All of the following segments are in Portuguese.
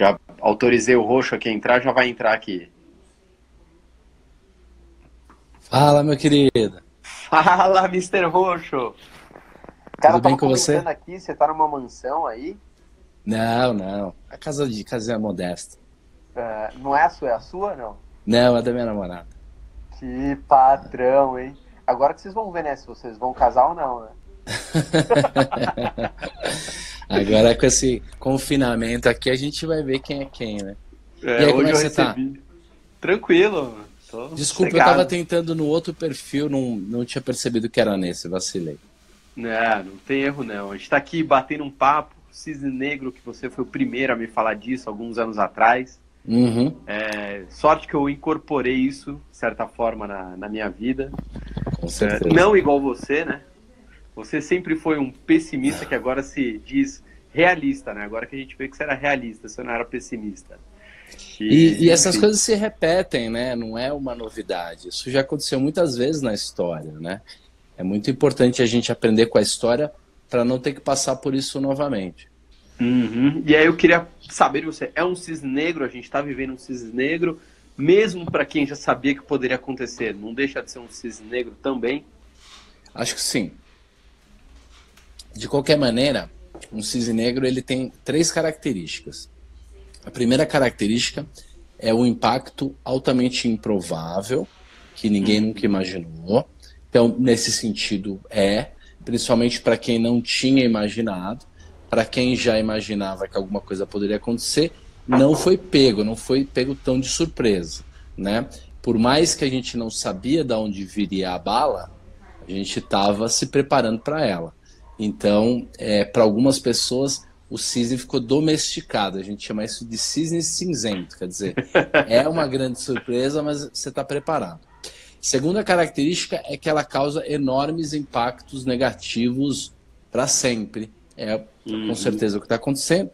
Já autorizei o roxo aqui a entrar, já vai entrar aqui. Fala, meu querido. Fala, Mr. Roxo. Cara, Tudo bem com você? aqui, você tá numa mansão aí? Não, não. A casa de casinha modesta. Uh, não é a sua, é a sua, não? Não, é da minha namorada. Que patrão, hein? Agora que vocês vão ver, né, se vocês vão casar ou não, né? Agora com esse confinamento aqui a gente vai ver quem é quem, né? É, e aí, como é que você tá? Tranquilo. Tô Desculpa, eu tava tentando no outro perfil, não, não tinha percebido que era nesse, vacilei. Não, não tem erro não. A gente tá aqui batendo um papo, Cisne Negro, que você foi o primeiro a me falar disso alguns anos atrás. Uhum. É, sorte que eu incorporei isso, de certa forma, na, na minha vida. Com certeza. É, não igual você, né? Você sempre foi um pessimista que agora se diz realista, né? Agora que a gente vê que você era realista, você não era pessimista. E, e, e essas coisas se repetem, né? Não é uma novidade. Isso já aconteceu muitas vezes na história, né? É muito importante a gente aprender com a história para não ter que passar por isso novamente. Uhum. E aí eu queria saber de você, é um cisne negro? A gente está vivendo um cisne negro, mesmo para quem já sabia que poderia acontecer, não deixa de ser um cisne negro também? Acho que sim. De qualquer maneira, um cisne negro ele tem três características. A primeira característica é o impacto altamente improvável, que ninguém uhum. nunca imaginou. Então, nesse sentido, é, principalmente para quem não tinha imaginado, para quem já imaginava que alguma coisa poderia acontecer, não foi pego, não foi pego tão de surpresa, né? Por mais que a gente não sabia de onde viria a bala, a gente estava se preparando para ela. Então, é, para algumas pessoas, o cisne ficou domesticado. A gente chama isso de cisne cinzento. Quer dizer, é uma grande surpresa, mas você está preparado. Segunda característica é que ela causa enormes impactos negativos para sempre. É uhum. com certeza o que está acontecendo.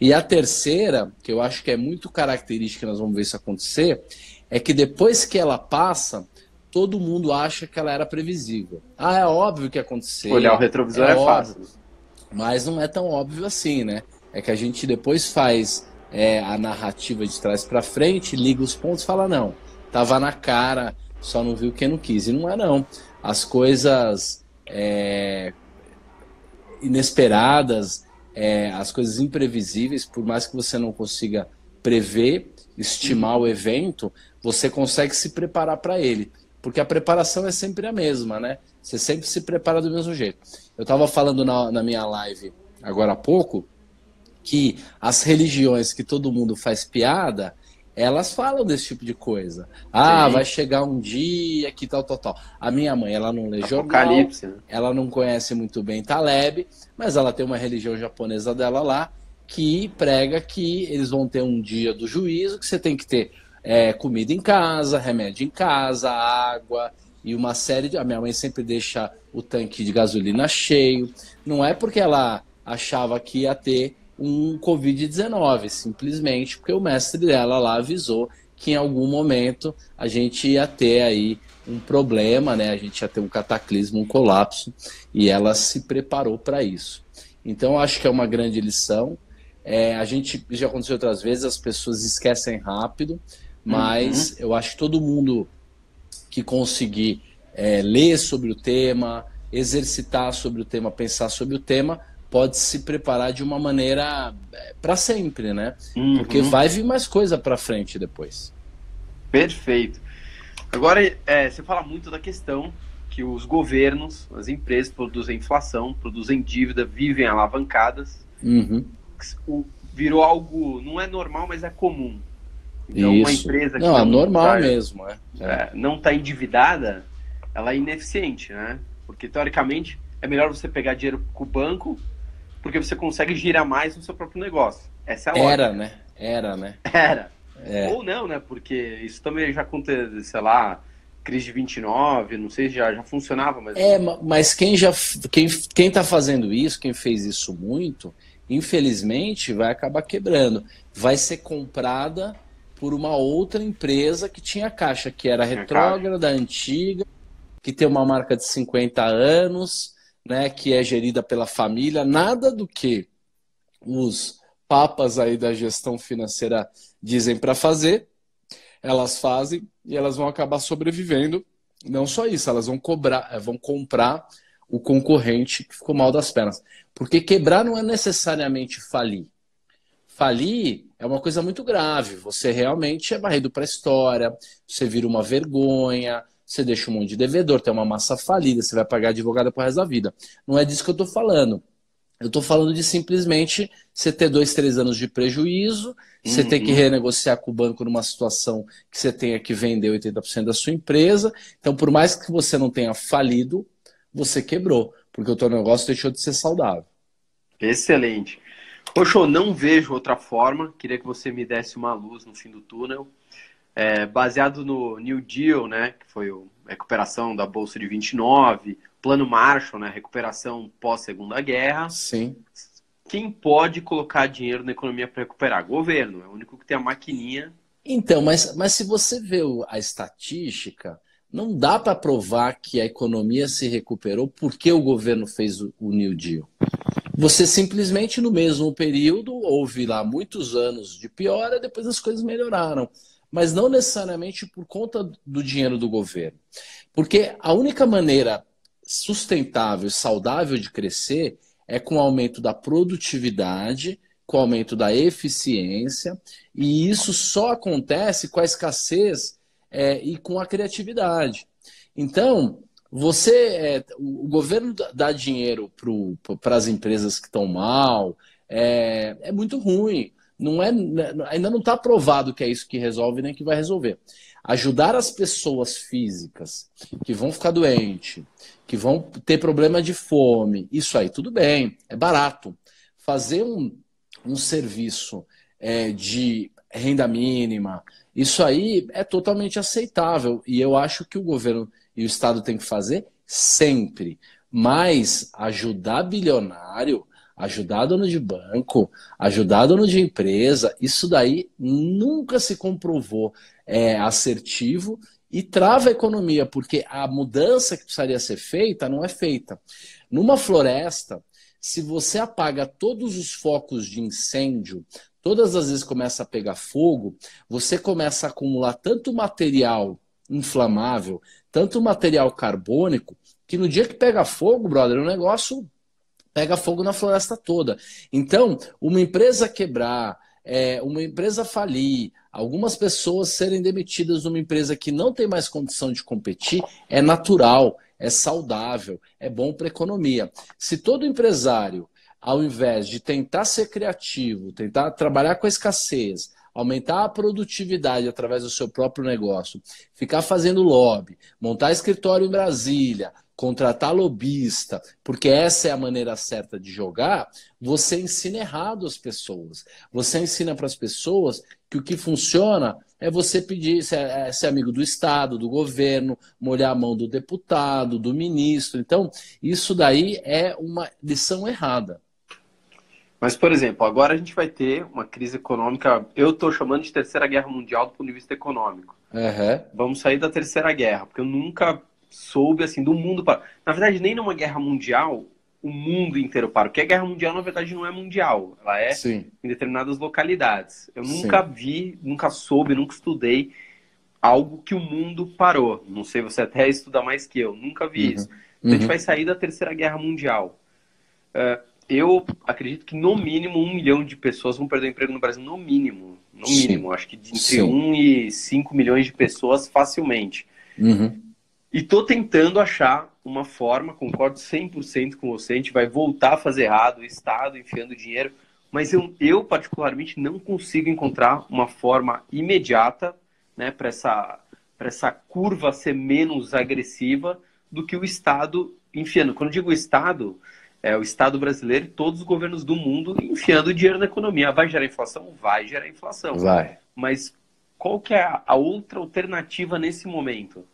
E a terceira, que eu acho que é muito característica, nós vamos ver isso acontecer, é que depois que ela passa, todo mundo acha que ela era previsível. Ah, é óbvio que aconteceu. Olhar o retrovisor é, é fácil. Mas não é tão óbvio assim, né? É que a gente depois faz é, a narrativa de trás para frente, liga os pontos e fala, não, tava na cara, só não viu quem não quis. E não é não. As coisas é, inesperadas, é, as coisas imprevisíveis, por mais que você não consiga prever, estimar o evento, você consegue se preparar para ele porque a preparação é sempre a mesma, né? Você sempre se prepara do mesmo jeito. Eu estava falando na, na minha live agora há pouco que as religiões que todo mundo faz piada, elas falam desse tipo de coisa. Ah, Sim. vai chegar um dia que tal, tal, tal. A minha mãe, ela não lê jornal, né? ela não conhece muito bem Taleb, mas ela tem uma religião japonesa dela lá que prega que eles vão ter um dia do juízo, que você tem que ter é, comida em casa, remédio em casa, água e uma série de. A minha mãe sempre deixa o tanque de gasolina cheio. Não é porque ela achava que ia ter um Covid-19, simplesmente porque o mestre dela lá avisou que em algum momento a gente ia ter aí um problema, né? A gente ia ter um cataclismo, um colapso, e ela se preparou para isso. Então acho que é uma grande lição. É, a gente já aconteceu outras vezes, as pessoas esquecem rápido. Mas uhum. eu acho que todo mundo que conseguir é, ler sobre o tema, exercitar sobre o tema, pensar sobre o tema, pode se preparar de uma maneira é, para sempre, né? Uhum. Porque vai vir mais coisa para frente depois. Perfeito. Agora, é, você fala muito da questão que os governos, as empresas produzem inflação, produzem dívida, vivem alavancadas. Uhum. Virou algo, não é normal, mas é comum. Então, Isso. uma empresa que não, não é normal tá, mesmo, é. é não está endividada, ela é ineficiente, né? Porque teoricamente é melhor você pegar dinheiro com o banco, porque você consegue girar mais no seu próprio negócio. Essa é a Era, né? Era, né? Era. É. Ou não, né? Porque isso também já aconteceu, sei lá, crise de 29, não sei se já, já funcionava, mas. É, mas quem já. Quem, quem tá fazendo isso, quem fez isso muito, infelizmente vai acabar quebrando. Vai ser comprada por uma outra empresa que tinha caixa, que era retrógrada, antiga, que tem uma marca de 50 anos, né, que é gerida pela família, nada do que os papas aí da gestão financeira dizem para fazer, elas fazem e elas vão acabar sobrevivendo. Não só isso, elas vão cobrar, eh, vão comprar o concorrente que ficou mal das pernas. Porque quebrar não é necessariamente falir. Falir é uma coisa muito grave. Você realmente é barrido para a história, você vira uma vergonha, você deixa um monte de devedor, tem uma massa falida, você vai pagar advogada pro resto da vida. Não é disso que eu estou falando. Eu estou falando de simplesmente você ter dois, três anos de prejuízo, você uhum. ter que renegociar com o banco numa situação que você tenha que vender 80% da sua empresa. Então, por mais que você não tenha falido, você quebrou, porque o teu negócio deixou de ser saudável. Excelente. Poxa, não vejo outra forma. Queria que você me desse uma luz no fim do túnel. É, baseado no New Deal, né, que foi a recuperação da Bolsa de 29, Plano Marshall, né, recuperação pós-segunda guerra. Sim. Quem pode colocar dinheiro na economia para recuperar? Governo, é o único que tem a maquininha. Então, mas, mas se você vê a estatística, não dá para provar que a economia se recuperou porque o governo fez o New Deal. Você simplesmente, no mesmo período, houve lá muitos anos de piora, depois as coisas melhoraram. Mas não necessariamente por conta do dinheiro do governo. Porque a única maneira sustentável e saudável de crescer é com o aumento da produtividade, com o aumento da eficiência, e isso só acontece com a escassez é, e com a criatividade. Então, você, é, o governo dá dinheiro para as empresas que estão mal, é, é muito ruim. Não é, ainda não está provado que é isso que resolve nem que vai resolver. Ajudar as pessoas físicas que vão ficar doentes, que vão ter problema de fome, isso aí tudo bem, é barato. Fazer um, um serviço é, de renda mínima, isso aí é totalmente aceitável e eu acho que o governo e o Estado têm que fazer sempre. Mas ajudar bilionário, ajudar dono de banco, ajudar dono de empresa, isso daí nunca se comprovou é, assertivo e trava a economia, porque a mudança que precisaria ser feita não é feita. Numa floresta, se você apaga todos os focos de incêndio, todas as vezes começa a pegar fogo, você começa a acumular tanto material inflamável, tanto material carbônico, que no dia que pega fogo, brother, o negócio pega fogo na floresta toda. Então, uma empresa quebrar, é, uma empresa falir, algumas pessoas serem demitidas numa empresa que não tem mais condição de competir, é natural, é saudável, é bom para a economia. Se todo empresário ao invés de tentar ser criativo, tentar trabalhar com a escassez, aumentar a produtividade através do seu próprio negócio, ficar fazendo lobby, montar escritório em Brasília, contratar lobista, porque essa é a maneira certa de jogar, você ensina errado as pessoas. Você ensina para as pessoas que o que funciona é você pedir, ser, é, ser amigo do Estado, do governo, molhar a mão do deputado, do ministro. Então, isso daí é uma lição errada. Mas, por exemplo, agora a gente vai ter uma crise econômica, eu estou chamando de terceira guerra mundial do ponto de vista econômico. Uhum. Vamos sair da terceira guerra, porque eu nunca soube assim do mundo para. Na verdade, nem numa guerra mundial o mundo inteiro para. Porque a guerra mundial, na verdade, não é mundial. Ela é Sim. em determinadas localidades. Eu nunca Sim. vi, nunca soube, nunca estudei algo que o mundo parou. Não sei, você até estuda mais que eu. Nunca vi uhum. isso. Então uhum. a gente uhum. vai sair da terceira guerra mundial. Uh, eu acredito que no mínimo um milhão de pessoas vão perder o emprego no Brasil, no mínimo. No Sim. mínimo. Acho que entre Sim. 1 e 5 milhões de pessoas facilmente. Uhum. E tô tentando achar uma forma, concordo 100% com você, a gente vai voltar a fazer errado, o Estado enfiando dinheiro, mas eu, eu particularmente não consigo encontrar uma forma imediata né, para essa, essa curva ser menos agressiva do que o Estado enfiando. Quando digo Estado, é, o Estado brasileiro e todos os governos do mundo enfiando dinheiro na economia. Vai gerar inflação? Vai gerar inflação. Vai. Mas qual que é a outra alternativa nesse momento?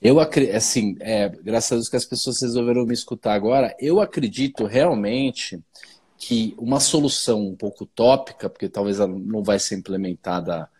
Eu acredito, assim, é, graças a Deus que as pessoas resolveram me escutar agora, eu acredito realmente que uma solução um pouco utópica, porque talvez ela não vai ser implementada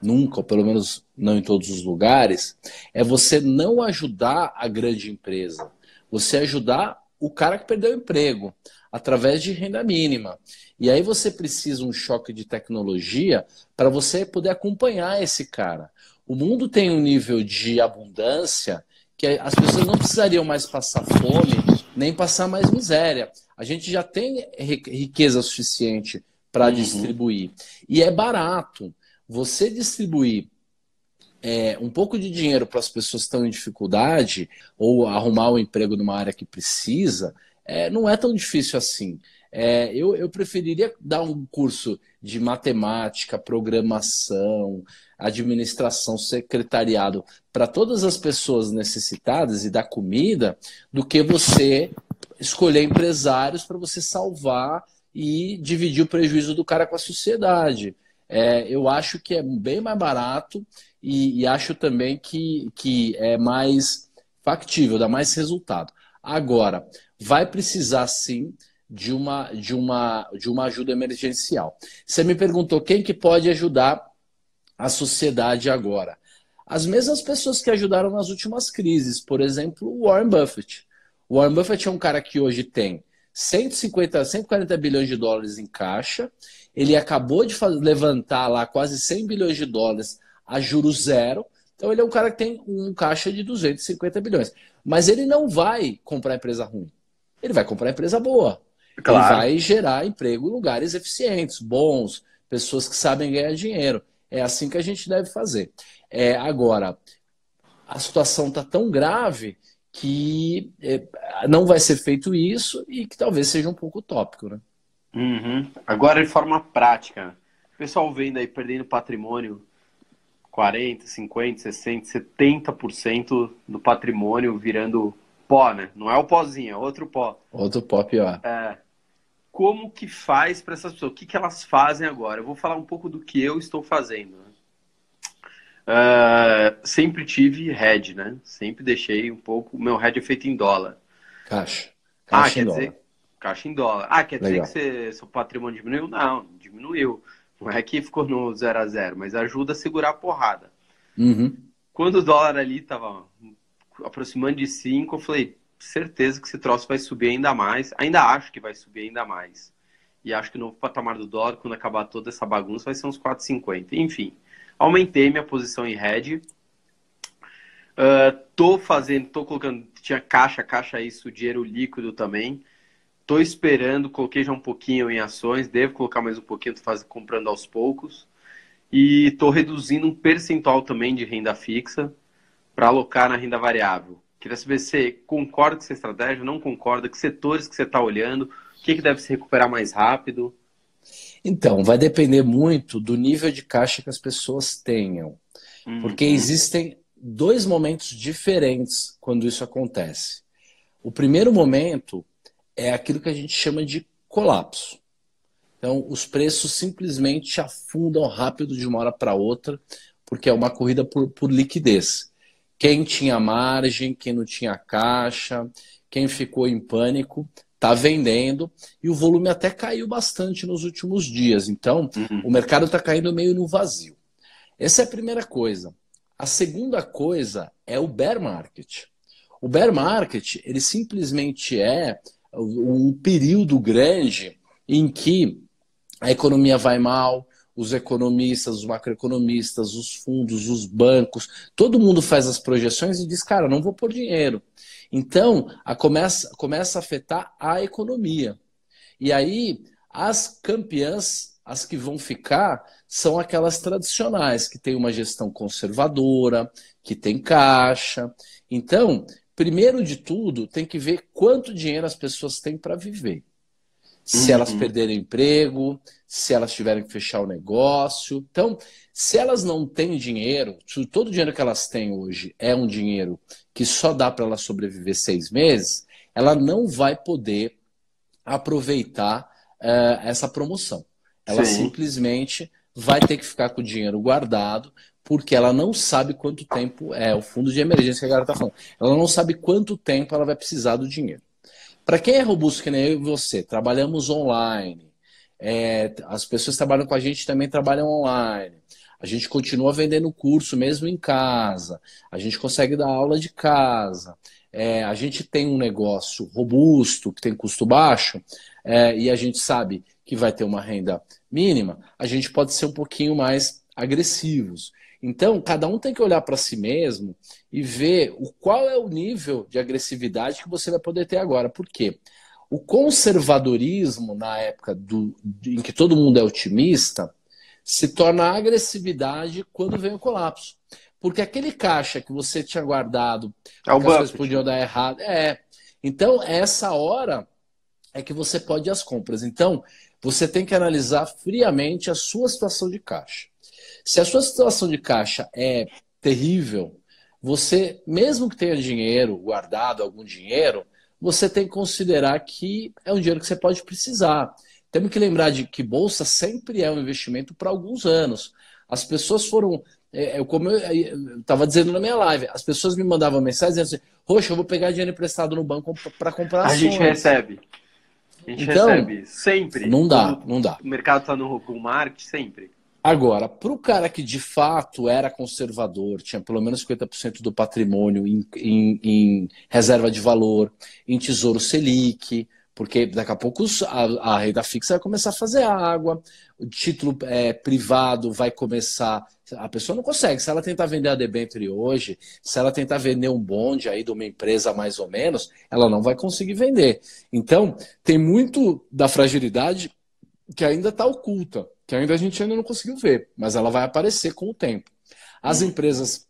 nunca, ou pelo menos não em todos os lugares, é você não ajudar a grande empresa, você ajudar o cara que perdeu o emprego. através de renda mínima. E aí você precisa um choque de tecnologia para você poder acompanhar esse cara. O mundo tem um nível de abundância que as pessoas não precisariam mais passar fome, nem passar mais miséria. A gente já tem riqueza suficiente para uhum. distribuir. E é barato. Você distribuir é, um pouco de dinheiro para as pessoas que estão em dificuldade ou arrumar um emprego numa área que precisa, é, não é tão difícil assim. É, eu, eu preferiria dar um curso de matemática, programação, administração, secretariado para todas as pessoas necessitadas e dar comida, do que você escolher empresários para você salvar e dividir o prejuízo do cara com a sociedade. É, eu acho que é bem mais barato e, e, acho também que, que é mais factível, dá mais resultado. Agora, vai precisar sim de uma, de uma, de uma ajuda emergencial. Você me perguntou quem que pode ajudar a sociedade agora. As mesmas pessoas que ajudaram nas últimas crises, por exemplo, Warren Buffett. Warren Buffett é um cara que hoje tem 150, 140 bilhões de dólares em caixa. Ele acabou de levantar lá quase 100 bilhões de dólares a juros zero. Então ele é um cara que tem um caixa de 250 bilhões. Mas ele não vai comprar empresa ruim. Ele vai comprar empresa boa. Claro. Ele vai gerar emprego em lugares eficientes, bons, pessoas que sabem ganhar dinheiro. É assim que a gente deve fazer. É, agora, a situação está tão grave que é, não vai ser feito isso e que talvez seja um pouco utópico, né? Uhum. Agora, de forma prática, o pessoal vendo aí perdendo patrimônio 40, 50, 60, 70% do patrimônio virando pó, né? Não é o pozinho, é outro pó. Outro pó pior. É. Como que faz para essas pessoas? O que, que elas fazem agora? Eu vou falar um pouco do que eu estou fazendo. Uh, sempre tive head, né? Sempre deixei um pouco. Meu head é feito em dólar. Caixa. Ah, caixa ah, quer dólar. dizer. Caixa em dólar. Ah, quer Legal. dizer que você, seu patrimônio diminuiu? Não, diminuiu. Não é que ficou no zero a zero, mas ajuda a segurar a porrada. Uhum. Quando o dólar ali tava aproximando de 5, eu falei, certeza que esse troço vai subir ainda mais. Ainda acho que vai subir ainda mais. E acho que o novo patamar do dólar, quando acabar toda essa bagunça, vai ser uns 4,50. Enfim, Aumentei minha posição em hedge. Uh, tô fazendo, tô colocando, tinha caixa, caixa isso, dinheiro líquido também. Tô esperando, coloquei já um pouquinho em ações, devo colocar mais um pouquinho, tô fazendo, comprando aos poucos. E tô reduzindo um percentual também de renda fixa para alocar na renda variável. Queria saber se você concorda com essa estratégia, não concorda, que setores que você está olhando, o que, que deve se recuperar mais rápido. Então, vai depender muito do nível de caixa que as pessoas tenham. Uhum. Porque existem dois momentos diferentes quando isso acontece. O primeiro momento é aquilo que a gente chama de colapso. Então, os preços simplesmente afundam rápido de uma hora para outra, porque é uma corrida por, por liquidez. Quem tinha margem, quem não tinha caixa, quem ficou em pânico, está vendendo e o volume até caiu bastante nos últimos dias. Então, uhum. o mercado está caindo meio no vazio. Essa é a primeira coisa. A segunda coisa é o bear market. O bear market, ele simplesmente é um período grande em que a economia vai mal, os economistas, os macroeconomistas, os fundos, os bancos, todo mundo faz as projeções e diz, cara, não vou pôr dinheiro. Então, a começa, começa a afetar a economia. E aí, as campeãs, as que vão ficar, são aquelas tradicionais, que têm uma gestão conservadora, que tem caixa. Então, primeiro de tudo, tem que ver quanto dinheiro as pessoas têm para viver. Se uhum. elas perderem emprego, se elas tiverem que fechar o negócio. Então, se elas não têm dinheiro, se todo o dinheiro que elas têm hoje é um dinheiro que só dá para ela sobreviver seis meses, ela não vai poder aproveitar uh, essa promoção. Ela Sim. simplesmente vai ter que ficar com o dinheiro guardado, porque ela não sabe quanto tempo é o fundo de emergência que a galera está falando. Ela não sabe quanto tempo ela vai precisar do dinheiro. Para quem é robusto, que nem eu e você, trabalhamos online, é, as pessoas que trabalham com a gente também trabalham online. A gente continua vendendo curso mesmo em casa. A gente consegue dar aula de casa. é, a gente tem um negócio robusto, que tem custo baixo, é, e a gente sabe que vai ter uma renda mínima, a gente pode ser um pouquinho mais agressivos. Então, cada um tem que olhar para si mesmo e ver o, qual é o nível de agressividade que você vai poder ter agora. Por quê? O conservadorismo, na época do, em que todo mundo é otimista, se torna agressividade quando vem o colapso. Porque aquele caixa que você tinha guardado, é as coisas podiam dar errado. É. Então, essa hora é que você pode ir às compras. Então, você tem que analisar friamente a sua situação de caixa. Se a sua situação de caixa é terrível, você, mesmo que tenha dinheiro guardado, algum dinheiro, você tem que considerar que é um dinheiro que você pode precisar. Temos que lembrar de que bolsa sempre é um investimento para alguns anos. As pessoas foram. É, é como eu estava dizendo na minha live, as pessoas me mandavam mensagem dizendo assim: Roxa, eu vou pegar dinheiro emprestado no banco para comprar ações. A gente recebe. A gente então, recebe sempre. Não dá, não dá. O mercado está no bull market sempre. Agora, para o cara que de fato era conservador, tinha pelo menos 50% do patrimônio em, em, em, reserva de valor, em tesouro Selic, porque daqui a pouco a, a renda fixa vai começar a fazer água, o título é, privado vai começar. A pessoa não consegue. Se ela tentar vender a debenture hoje, se ela tentar vender um bonde aí de uma empresa mais ou menos, ela não vai conseguir vender. Então, tem muito da fragilidade que ainda está oculta que ainda a gente ainda não conseguiu ver, mas ela vai aparecer com o tempo. As hum. empresas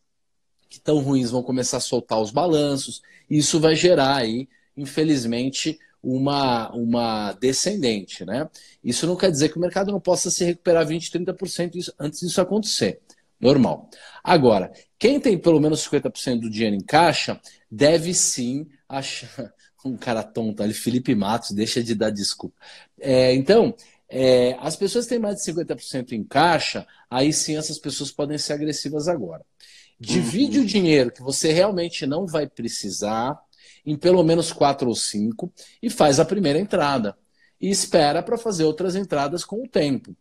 que estão ruins vão começar a soltar os balanços, e isso vai gerar aí, infelizmente, uma, uma descendente. Né? Isso não quer dizer que o mercado não possa se recuperar 20%, 30% antes disso acontecer. Normal. Agora, quem tem pelo menos 50% do dinheiro em caixa deve sim achar. Um cara tonto ali, Felipe Matos, deixa de dar desculpa. É, então, é, as pessoas têm mais de 50% em caixa, aí sim essas pessoas podem ser agressivas agora. Divide uhum. o dinheiro que você realmente não vai precisar em pelo menos quatro ou cinco e faz a primeira entrada. E espera para fazer outras entradas com o tempo.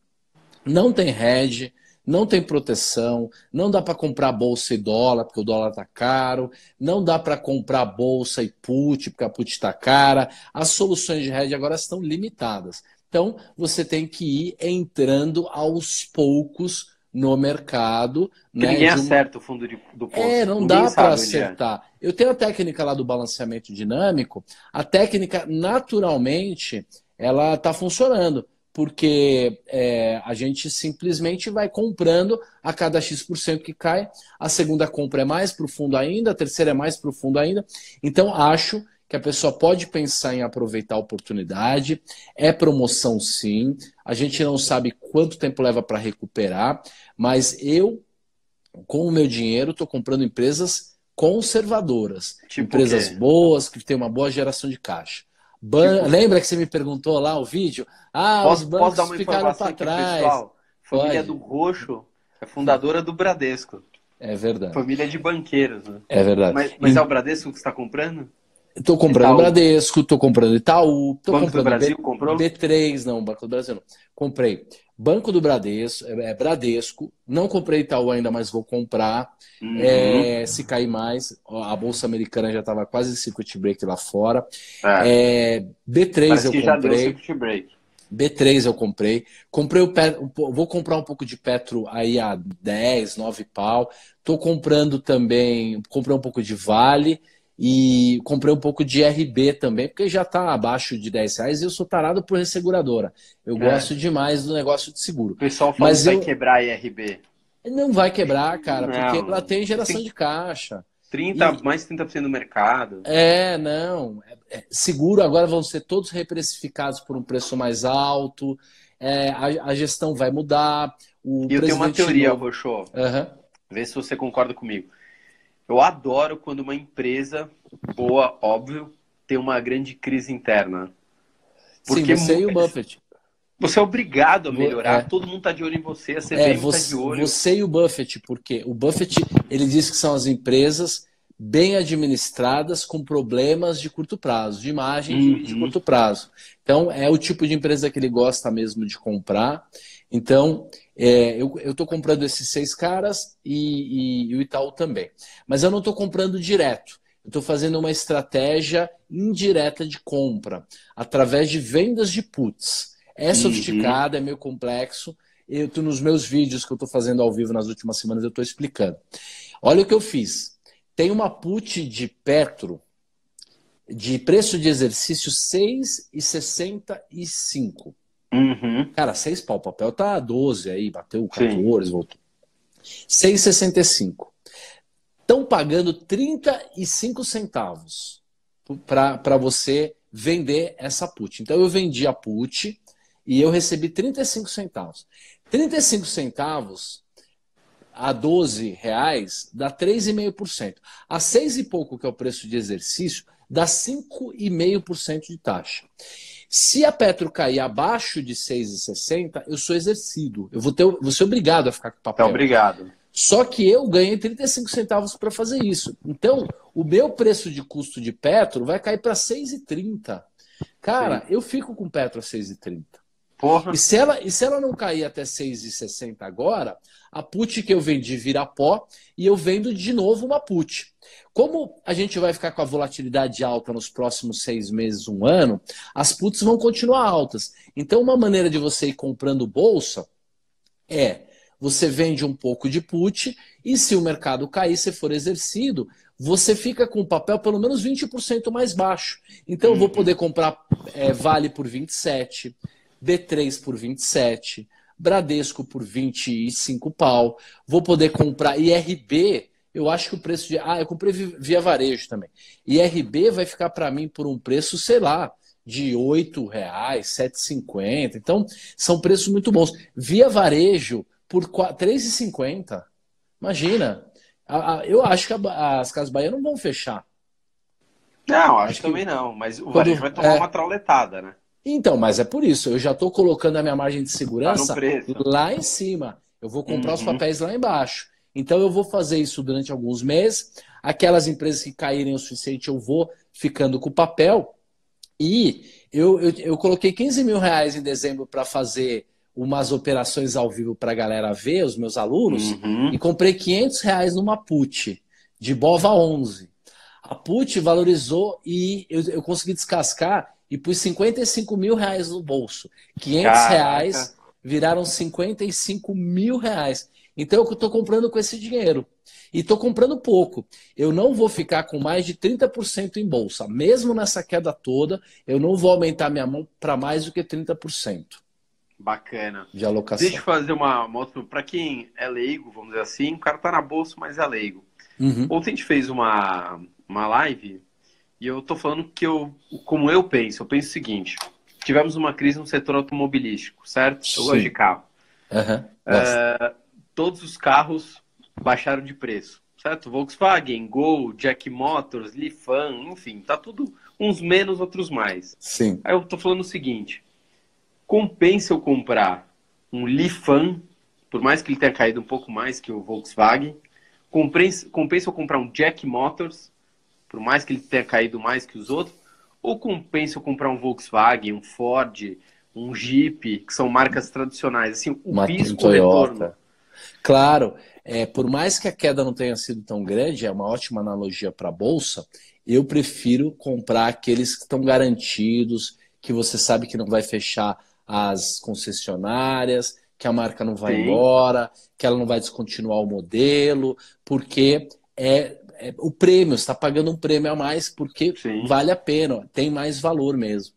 Não tem hedge, não tem proteção, não dá para comprar bolsa e dólar, porque o dólar está caro, não dá para comprar bolsa e put, porque a put está cara. As soluções de hedge agora estão limitadas. Então, você tem que ir entrando aos poucos no mercado. né, ninguém acerta o fundo de, do poço. É, não ninguém dá para é. acertar. É. Eu tenho a técnica lá do balanceamento dinâmico. A técnica, naturalmente, ela está funcionando. Porque é, a gente simplesmente vai comprando a cada X% que cai. A segunda compra é mais profundo ainda, a terceira é mais profundo ainda. Então, acho que a pessoa pode pensar em aproveitar a oportunidade. É promoção, sim. A gente não sabe quanto tempo leva para recuperar, mas eu, com o meu dinheiro, estou comprando empresas conservadoras, tipo empresas boas que têm uma boa geração de caixa. Ban... Tipo... Lembra que você me perguntou lá o vídeo? Ah, posso, os bancos posso dar uma ficaram para trás. Pessoal? Família do Roxo é fundadora do Bradesco. É verdade. Família de banqueiros. Né? É verdade. Mas, mas e... é o Bradesco que está comprando? Estou comprando Itaú. Bradesco, estou comprando Itaú, estou comprando do Brasil B, comprou? B3, não, Banco do Brasil não. Comprei Banco do Bradesco, é, é Bradesco, não comprei Itaú ainda, mas vou comprar. Uhum. É, se cair mais, a Bolsa Americana já estava quase circuit break lá fora. É. É, B3 Parece eu comprei. B3 eu comprei. Comprei o Petro, vou comprar um pouco de Petro aí a 10, 9 pau. Estou comprando também, comprei um pouco de Vale e comprei um pouco de RB também, porque já está abaixo de 10 reais e eu sou tarado por resseguradora. Eu é. gosto demais do negócio de seguro. O pessoal fala Mas que eu... vai quebrar a IRB. Não vai quebrar, cara, não, porque ela tem geração tem... de caixa. 30, e... mais 30% do mercado. É, não. É, é, seguro agora vão ser todos reprecificados por um preço mais alto. É, a, a, gestão vai mudar. O e eu tenho uma teoria, novo... Roxo. Uhum. Vê se você concorda comigo. Eu adoro quando uma empresa boa, óbvio, tem uma grande crise interna. Porque Sim, você e o Buffett. Você é obrigado a melhorar, é. todo mundo está de olho em você, a CVM é, está de olho. Você e o Buffett, porque o Buffett ele diz que são as empresas bem administradas com problemas de curto prazo, de imagem uhum. de, de, curto prazo. Então, é o tipo de empresa que ele gosta mesmo de comprar. Então, é, eu estou comprando esses seis caras e, e, e, o Itaú também. Mas eu não estou comprando direto. eu estou fazendo uma estratégia indireta de compra, através de vendas de puts. É uhum. sofisticada, uhum. é meio complexo. Eu tô, nos meus vídeos que eu estou fazendo ao vivo nas últimas semanas, eu estou explicando. Olha o que eu fiz. Tem uma put de Petro de preço de exercício 6,65. Uhum. Cara, 6 pau. O papel tá 12 aí, bateu 14, Sim. voltou. 6,65 estão pagando 35 centavos para você vender essa put. Então eu vendi a put e eu recebi 35 centavos. 35 centavos a 12 reais dá 3,5%. A 6 e pouco, que é o preço de exercício, dá 5,5% de taxa. Se a Petro cair abaixo de 6,60, eu sou exercido. Eu vou, ter, vou ser obrigado a ficar com papel. É obrigado. Só que eu ganhei 35 centavos para fazer isso. Então, o meu preço de custo de Petro vai cair para 6,30. Cara, Sim. eu fico com Petro a 6,30. Porra. E se, ela, e se ela não cair até 6,60 agora, a put que eu vendi vira pó e eu vendo de novo uma put. Como a gente vai ficar com a volatilidade alta nos próximos seis meses, um ano, as puts vão continuar altas. Então, uma maneira de você ir comprando bolsa é você vende um pouco de put e se o mercado cair, se for exercido, você fica com o papel pelo menos 20% mais baixo. Então eu vou uhum. poder comprar é, Vale por 27, B3 por 27, Bradesco por 25 pau, vou poder comprar IRB, eu acho que o preço de. Ah, eu comprei via varejo também. IRB vai ficar para mim por um preço, sei lá, de R$ reais, 7,50. Então, são preços muito bons. Via varejo, por 3,50. Imagina. Eu acho que as Casas Bahia não vão fechar. Não, acho, acho que também não. Mas o varejo vai tomar é... uma trauletada, né? Então, mas é por isso. Eu já estou colocando a minha margem de segurança tá lá em cima. Eu vou comprar uhum. os papéis lá embaixo. Então eu vou fazer isso durante alguns meses. Aquelas empresas que caírem o suficiente, eu vou ficando com o papel. E eu, eu, eu coloquei 15 mil reais em dezembro para fazer umas operações ao vivo para a galera ver, os meus alunos, uhum. e comprei 500 reais numa put de Bova 11. A put valorizou e eu, eu consegui descascar e pus 55 mil reais no bolso. 500 Caraca. reais viraram 55 mil reais. Então eu estou comprando com esse dinheiro. E estou comprando pouco. Eu não vou ficar com mais de 30% em bolsa. Mesmo nessa queda toda, eu não vou aumentar minha mão para mais do que 30%. Bacana. De alocação. Deixa eu fazer uma, moto Para quem é leigo, vamos dizer assim, o cara tá na bolsa, mas é leigo. Uhum. Ontem a gente fez uma, uma live e eu tô falando que eu, como eu penso, eu penso o seguinte: tivemos uma crise no setor automobilístico, certo? Eu gosto de carro. Uhum. Todos os carros baixaram de preço, certo? Volkswagen, Gol, Jack Motors, Lifan, enfim, tá tudo uns menos, outros mais. Sim. Aí eu tô falando o seguinte compensa eu comprar um Lifan, por mais que ele tenha caído um pouco mais que o Volkswagen, compensa, compensa eu comprar um Jack Motors, por mais que ele tenha caído mais que os outros, ou compensa eu comprar um Volkswagen, um Ford, um Jeep, que são marcas tradicionais, assim, o Uma risco retorno. Claro, é, por mais que a queda não tenha sido tão grande, é uma ótima analogia para a bolsa. Eu prefiro comprar aqueles que estão garantidos, que você sabe que não vai fechar as concessionárias, que a marca não vai Sim. embora, que ela não vai descontinuar o modelo, porque é, é o prêmio, está pagando um prêmio a mais porque Sim. vale a pena, tem mais valor mesmo.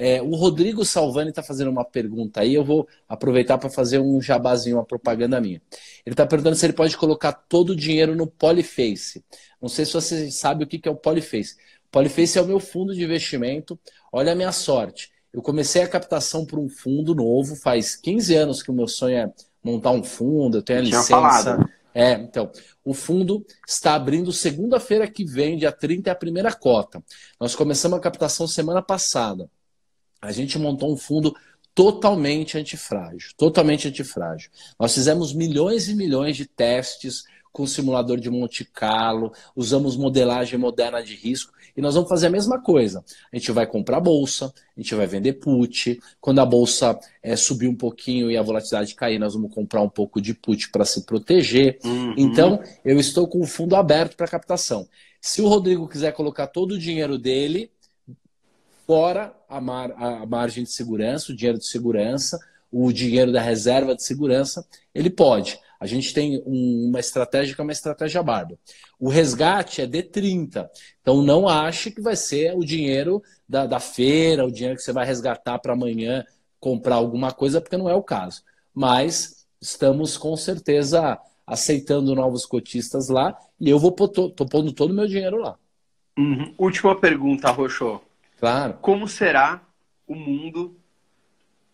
É, o Rodrigo Salvani está fazendo uma pergunta aí, eu vou aproveitar para fazer um jabazinho, uma propaganda minha. Ele está perguntando se ele pode colocar todo o dinheiro no Polyface. Não sei se você sabe o que é o Polyface. Polyface é o meu fundo de investimento. Olha a minha sorte. Eu comecei a captação por um fundo novo, faz 15 anos que o meu sonho é montar um fundo, eu tenho a licença. Falado. É, então, o fundo está abrindo segunda-feira que vem, dia 30, é a primeira cota. Nós começamos a captação semana passada. A gente montou um fundo totalmente antifrágil, totalmente antifrágil. Nós fizemos milhões e milhões de testes com simulador de Monte Carlo, usamos modelagem moderna de risco e nós vamos fazer a mesma coisa. A gente vai comprar bolsa, a gente vai vender put. Quando a bolsa é, subir um pouquinho e a volatilidade cair, nós vamos comprar um pouco de put para se proteger. Uhum. Então, eu estou com o fundo aberto para captação. Se o Rodrigo quiser colocar todo o dinheiro dele, fora a, mar, a margem de segurança, o dinheiro de segurança, o dinheiro da reserva de segurança, ele pode. A gente tem um, uma estratégia que é uma estratégia barba. O resgate é de 30. Então não ache que vai ser o dinheiro da, da feira, o dinheiro que você vai resgatar para amanhã comprar alguma coisa, porque não é o caso. Mas estamos com certeza aceitando novos cotistas lá e eu vou tô, tô pondo todo o meu dinheiro lá. Uhum. Última pergunta, Roxo. Claro. Como será o mundo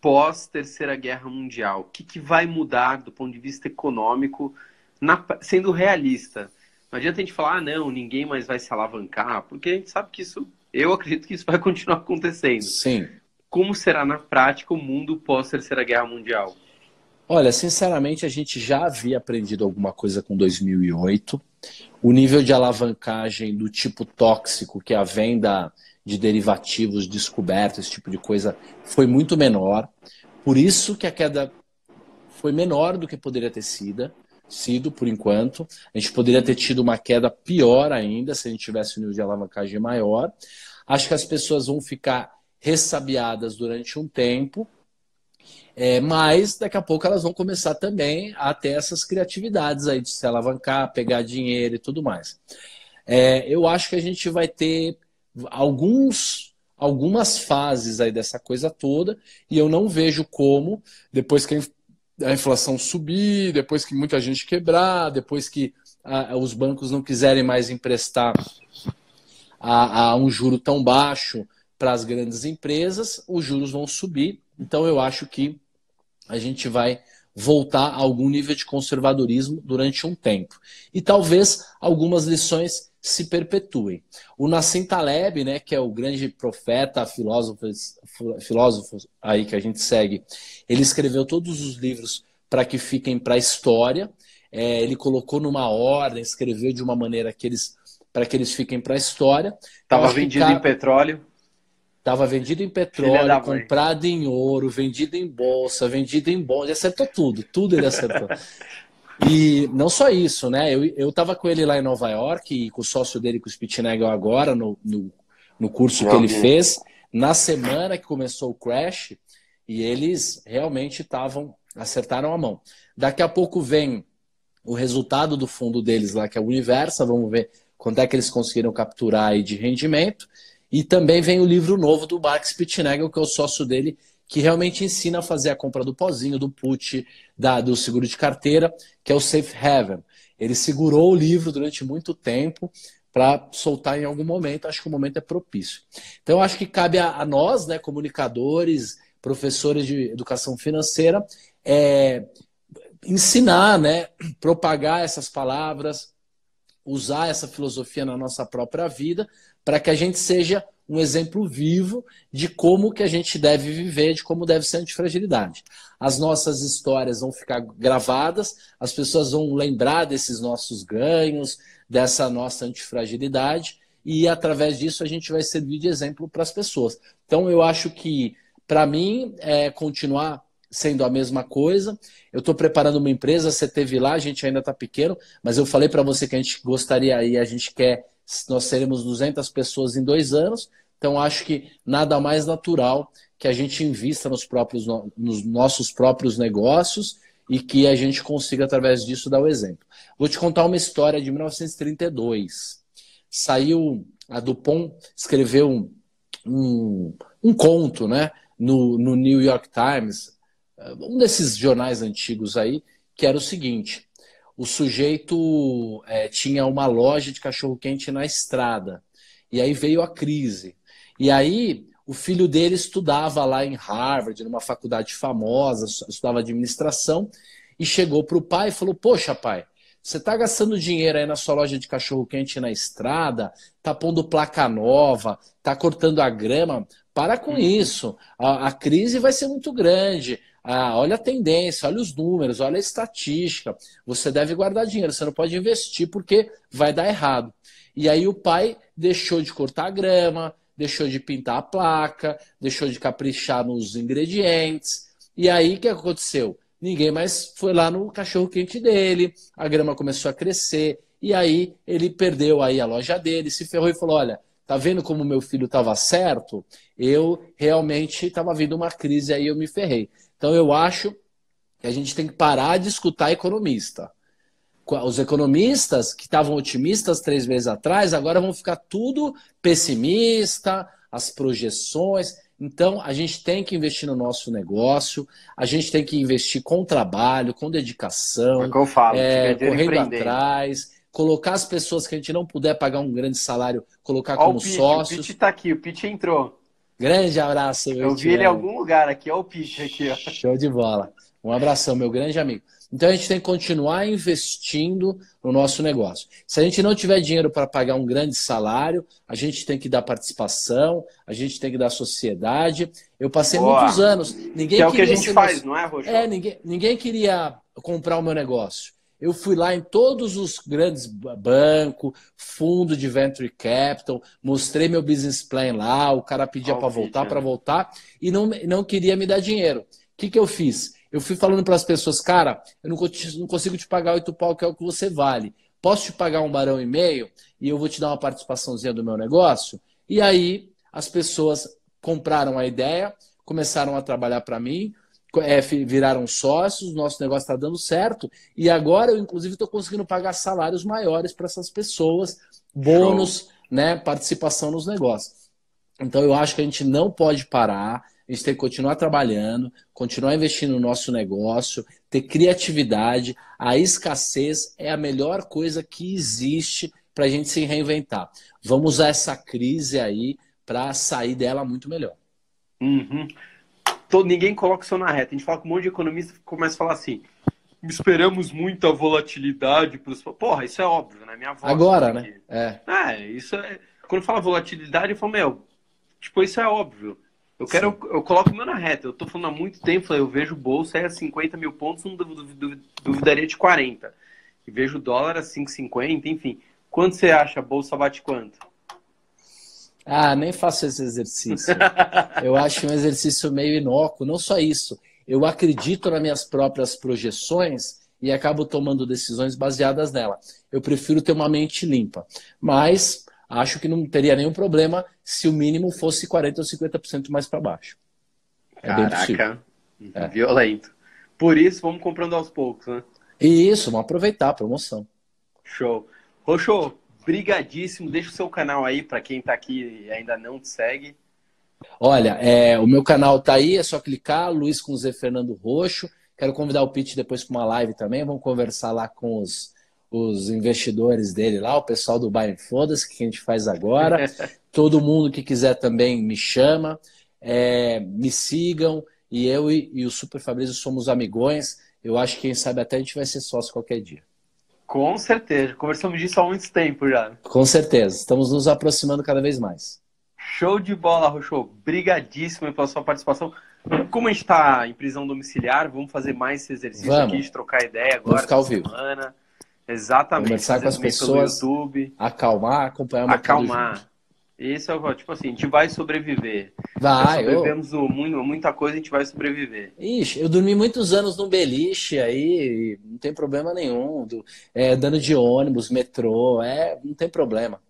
pós Terceira Guerra Mundial? O que, que vai mudar do ponto de vista econômico, na, sendo realista? Não adianta a gente falar, ah, não, ninguém mais vai se alavancar, porque a gente sabe que isso, eu acredito que isso vai continuar acontecendo. Sim. Como será na prática o mundo pós Terceira Guerra Mundial? Olha, sinceramente, a gente já havia aprendido alguma coisa com 2008. O nível de alavancagem do tipo tóxico, que é a venda de derivativos descobertos, esse tipo de coisa, foi muito menor. Por isso que a queda foi menor do que poderia ter sido, sido por enquanto. A gente poderia ter tido uma queda pior ainda se a gente tivesse um nível de alavancagem maior. Acho que as pessoas vão ficar ressabiadas durante um tempo, é, mas daqui a pouco elas vão começar também a ter essas criatividades aí de se alavancar, pegar dinheiro e tudo mais. É, eu acho que a gente vai ter alguns algumas fases aí dessa coisa toda e eu não vejo como depois que a inflação subir, depois que muita gente quebrar, depois que a, os bancos não quiserem mais emprestar a, a um juro tão baixo para as grandes empresas, os juros vão subir. Então eu acho que a gente vai voltar a algum nível de conservadorismo durante um tempo. E talvez algumas lições se perpetuem. O Nassim Taleb, né, que é o grande profeta, filósofo, filósofo aí que a gente segue, ele escreveu todos os livros para que fiquem para a história. É, ele colocou numa ordem, escreveu de uma maneira que eles para que eles fiquem para a história. Estava vendido em petróleo. Estava vendido em petróleo, comprado em ouro, vendido em bolsa, vendido em bonde, acertou tudo, tudo ele acertou. E não só isso, né? Eu, eu tava com ele lá em Nova York e com o sócio dele, com o Spitnagel agora, no, no, no curso que ele fez, na semana que começou o crash, e eles realmente estavam, acertaram a mão. Daqui a pouco vem o resultado do fundo deles lá, que é o Universa, vamos ver quanto é que eles conseguiram capturar aí de rendimento. E também vem o livro novo do Mark Spitnagel, que é o sócio dele, que realmente ensina a fazer a compra do pozinho, do put, da, do seguro de carteira, que é o Safe Haven. Ele segurou o livro durante muito tempo para soltar em algum momento, acho que o momento é propício. Então, acho que cabe a, a nós, né, comunicadores, professores de educação financeira, é, ensinar, né, propagar essas palavras, usar essa filosofia na nossa própria vida, para que a gente seja um exemplo vivo de como que a gente deve viver, de como deve ser a antifragilidade. As nossas histórias vão ficar gravadas, as pessoas vão lembrar desses nossos ganhos, dessa nossa antifragilidade, e através disso a gente vai servir de exemplo para as pessoas. Então eu acho que, para mim, é continuar sendo a mesma coisa. Eu estou preparando uma empresa, você teve lá, a gente ainda está pequeno, mas eu falei para você que a gente gostaria e a gente quer nós seremos 200 pessoas em dois anos, então acho que nada mais natural que a gente invista nos, próprios, nos nossos próprios negócios e que a gente consiga, através disso, dar o exemplo. Vou te contar uma história de 1932. Saiu, a Dupont escreveu um, um, um conto né, no, no New York Times, um desses jornais antigos aí, que era o seguinte: o sujeito é, tinha uma loja de cachorro-quente na estrada. E aí veio a crise. E aí o filho dele estudava lá em Harvard, numa faculdade famosa, estudava administração, e chegou para o pai e falou: Poxa, pai, você está gastando dinheiro aí na sua loja de cachorro-quente na estrada, tá pondo placa nova, tá cortando a grama. Para com uhum. isso. A, a crise vai ser muito grande. Ah, olha a tendência, olha os números, olha a estatística. Você deve guardar dinheiro, você não pode investir porque vai dar errado. E aí o pai deixou de cortar a grama, deixou de pintar a placa, deixou de caprichar nos ingredientes. E aí o que aconteceu? Ninguém mais foi lá no cachorro quente dele, a grama começou a crescer E aí ele perdeu aí a loja dele, se ferrou e falou: olha, tá vendo como meu filho estava certo? Eu realmente estava vindo uma crise aí, eu me ferrei. Então eu acho que a gente tem que parar de escutar economista. Os economistas que estavam otimistas três meses atrás, agora vão ficar tudo pessimista, as projeções. Então, a gente tem que investir no nosso negócio, a gente tem que investir com trabalho, com dedicação, é, eu falo, é, correndo atrás, colocar as pessoas que a gente não puder pagar um grande salário, colocar Ó, como o Pete, sócios. O Pete está aqui, o Pete entrou. Grande abraço. Eu vi ele em algum lugar aqui, ó o Pete aqui. Ó. Show de bola. Um abração, meu grande amigo. Então a gente tem que continuar investindo no nosso negócio. Se a gente não tiver dinheiro para pagar um grande salário, a gente tem que dar participação, a gente tem que dar sociedade. Eu passei Boa. muitos anos. Ninguém que é o que a gente faz, não é, Roger? É, ninguém, ninguém queria comprar o meu negócio. Eu fui lá em todos os grandes bancos, fundo de venture capital, mostrei meu business plan lá, o cara pedia para voltar, para voltar, e não, não queria me dar dinheiro. O que, que eu fiz? Eu fui falando para as pessoas, cara, eu não, não consigo te pagar oito pau, que é o que você vale. Posso te pagar um barão e meio e eu vou te dar uma participaçãozinha do meu negócio? E aí as pessoas compraram a ideia, começaram a trabalhar para mim, é, viraram sócios, nosso negócio está dando certo. E agora eu, inclusive, estou conseguindo pagar salários maiores para essas pessoas, bônus, né, participação nos negócios. Então eu acho que a gente não pode parar, a gente tem que continuar trabalhando, continuar investindo no nosso negócio, ter criatividade. A escassez é a melhor coisa que existe para a gente se reinventar. Vamos usar essa crise aí para sair dela muito melhor. Uhum. Todo, ninguém coloca isso na reta. A gente fala com um monte de economista que começa a falar assim: esperamos muita volatilidade. Pros... Porra, isso é óbvio, né? Minha voz. Agora, né? É. é, isso é. Quando fala volatilidade, eu falo, meu, tipo, isso é óbvio. Eu quero, eu, eu coloco o meu na reta. Eu tô falando há muito tempo, eu vejo o bolsa é a 50 mil pontos, não duvidaria de 40. E vejo o dólar a 5,50, enfim. Quanto você acha? A bolsa bate quanto? Ah, nem faço esse exercício. eu acho um exercício meio inócuo. Não só isso. Eu acredito nas minhas próprias projeções e acabo tomando decisões baseadas nela. Eu prefiro ter uma mente limpa. Mas acho que não teria nenhum problema se o mínimo fosse 40% ou 50% mais para baixo. É Caraca, é. violento. Por isso, vamos comprando aos poucos, né? Isso, vamos aproveitar a promoção. Show. Roxo, brigadíssimo. Deixa o seu canal aí para quem está aqui e ainda não te segue. Olha, é, o meu canal tá aí, é só clicar, Luiz com Zé Fernando Roxo. Quero convidar o Pete depois para uma live também. Vamos conversar lá com os os investidores dele lá, o pessoal do Bayern Foda-se, que a gente faz agora. Todo mundo que quiser também me chama, é, me sigam. E eu e, e o Super Fabrício somos amigões. Eu acho que, quem sabe, até a gente vai ser sócio qualquer dia. Com certeza. Conversamos disso há muito tempo já. Com certeza. Estamos nos aproximando cada vez mais. Show de bola, Rochô. Brigadíssimo pela sua participação. Como a gente está em prisão domiciliar, vamos fazer mais esse exercício vamos. aqui de trocar ideia agora. Vamos ficar ao vivo. Semana. Exatamente. Conversar com as pessoas, YouTube, acalmar, acompanhar uma Acalmar. Isso é o tipo assim, a gente vai sobreviver. Vai, sobrevivemos eu... muito, muita coisa, a gente vai sobreviver. Ixi, eu dormi muitos anos num beliche aí, não tem problema nenhum. Do, é, dando de ônibus, metrô, é, não tem problema.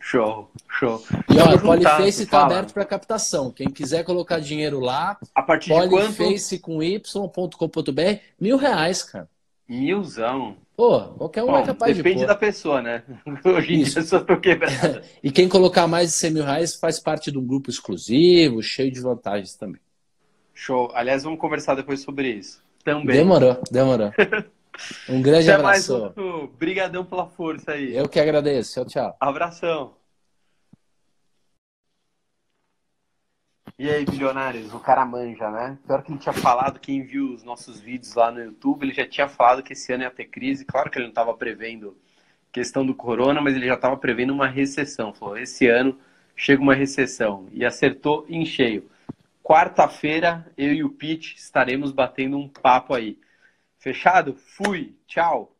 Show, show. E olha, o Polyface está aberto para captação. Quem quiser colocar dinheiro lá, a partir de Polyface com y.com.br, mil reais, cara. Milzão. Pô, qualquer um é Bom, é capaz depende de Depende da pessoa, né? Hoje em dia eu tô quebrado. e quem colocar mais de 100 mil reais faz parte de um grupo exclusivo, cheio de vantagens também. Show. Aliás, vamos conversar depois sobre isso. Também. Demorou, demorou. Um grande Até abraço. Mais, Obrigadão pela força aí. Eu que agradeço. Tchau, tchau. Abração. E aí, bilionários, o cara manja, né? Pior que ele tinha falado, quem viu os nossos vídeos lá no YouTube, ele já tinha falado que esse ano ia ter crise. Claro que ele não estava prevendo questão do corona, mas ele já estava prevendo uma recessão. Falou, esse ano chega uma recessão. E acertou em cheio. Quarta-feira, eu e o Pete estaremos batendo um papo aí. Fechado? Fui. Tchau.